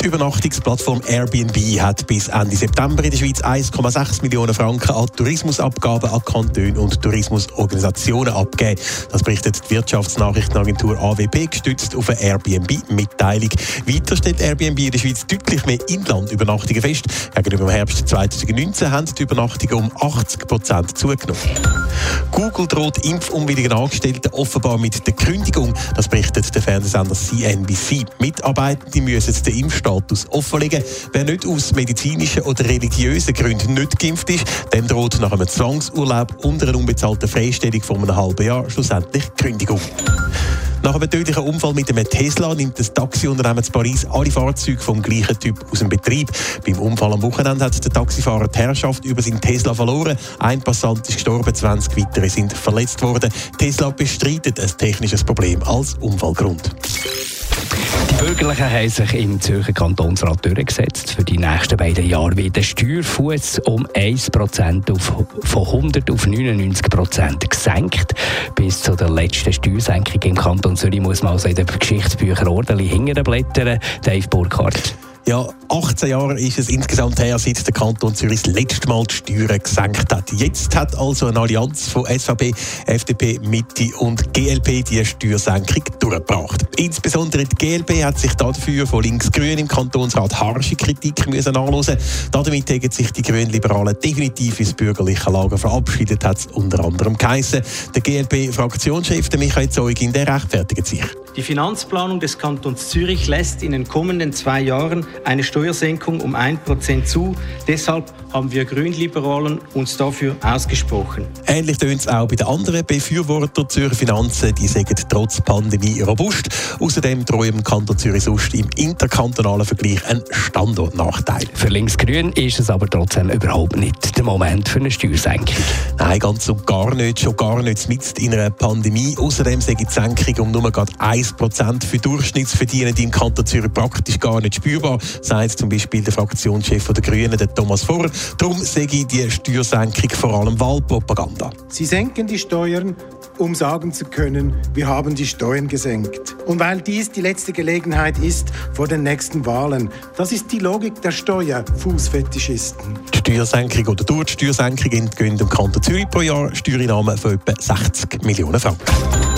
Die Übernachtungsplattform Airbnb hat bis Ende September in der Schweiz 1,6 Millionen Franken an Tourismusabgaben an Kantone und Tourismusorganisationen abgegeben. Das berichtet die Wirtschaftsnachrichtenagentur AWP gestützt auf eine Airbnb-Mitteilung. Weiter stellt Airbnb in der Schweiz deutlich mehr Inlandübernachtungen fest. Gegenüber dem Herbst 2019 haben die Übernachtungen um 80 Prozent zugenommen. Google droht impfunwilligen Angestellten offenbar mit der Kündigung. Das berichtet der Fernsehsender CNBC. Mitarbeitende müssen den Impfstoff Status offenlegen. Wer nicht aus medizinischen oder religiösen Gründen nicht geimpft ist, dem droht nach einem Zwangsurlaub und einer unbezahlten Freistellung von einem halben Jahr schlussendlich Kündigung. Nach einem tödlichen Unfall mit einem Tesla nimmt das Taxiunternehmen in Paris alle Fahrzeuge vom gleichen Typ aus dem Betrieb. Beim Unfall am Wochenende hat der Taxifahrer die Herrschaft über seinen Tesla verloren. Ein Passant ist gestorben, 20 weitere sind verletzt worden. Tesla bestreitet ein technisches Problem als Unfallgrund. Die Bürgerlichen haben sich im Zürcher Kantonsrat durchgesetzt. Für die nächsten beiden Jahre wird der Steuerfuß um 1% auf, von 100 auf 99% gesenkt. Bis zu der letzten Steuersenkung im Kanton Zürich muss man also in den Geschichtsbüchern ordentlich hinterblättern. Dave Burkhardt. Ja, 18 Jahre ist es insgesamt her, seit der Kanton Zürich das letzte Mal die Steuern gesenkt hat. Jetzt hat also eine Allianz von SVP, FDP, Mitte und GLP die Steuersenkung durchgebracht. Insbesondere die GLP hat sich dafür von links-grün im Kantonsrat harsche Kritik müssen anhören. Damit haben sich die Grünliberalen definitiv ins bürgerliche Lager verabschiedet, hat es unter anderem geheissen. Der GLP-Fraktionschef Michael Zeugin, der rechtfertigt sich. Die Finanzplanung des Kantons Zürich lässt in den kommenden zwei Jahren eine Steuersenkung um 1% zu. Deshalb haben wir Grünliberalen uns dafür ausgesprochen. Ähnlich tönt es auch bei den anderen Befürwortern Zürcher Finanzen. Die sagen trotz Pandemie robust. Außerdem drohen im Kanton Zürich sonst im interkantonalen Vergleich ein Standortnachteil. Für Linksgrün ist es aber trotzdem überhaupt nicht der Moment für eine Steuersenkung. Nein, ganz und gar nicht. Schon gar nicht mit in einer Pandemie. Außerdem sage die Senkung um nur gerade 1% für Durchschnittsverdienende im Kanton Zürich praktisch gar nicht spürbar, sagt zum Beispiel der Fraktionschef der Grünen, der Thomas Vorer. Darum sehe ich die Steuersenkung vor allem Wahlpropaganda. Sie senken die Steuern, um sagen zu können, wir haben die Steuern gesenkt. Und weil dies die letzte Gelegenheit ist vor den nächsten Wahlen. Das ist die Logik der Steuerfußfetischisten. Die Steuersenkung oder durch die Steuersenkung entgehen dem Kanton Zürich pro Jahr Steuereinnahmen von etwa 60 Millionen Franken.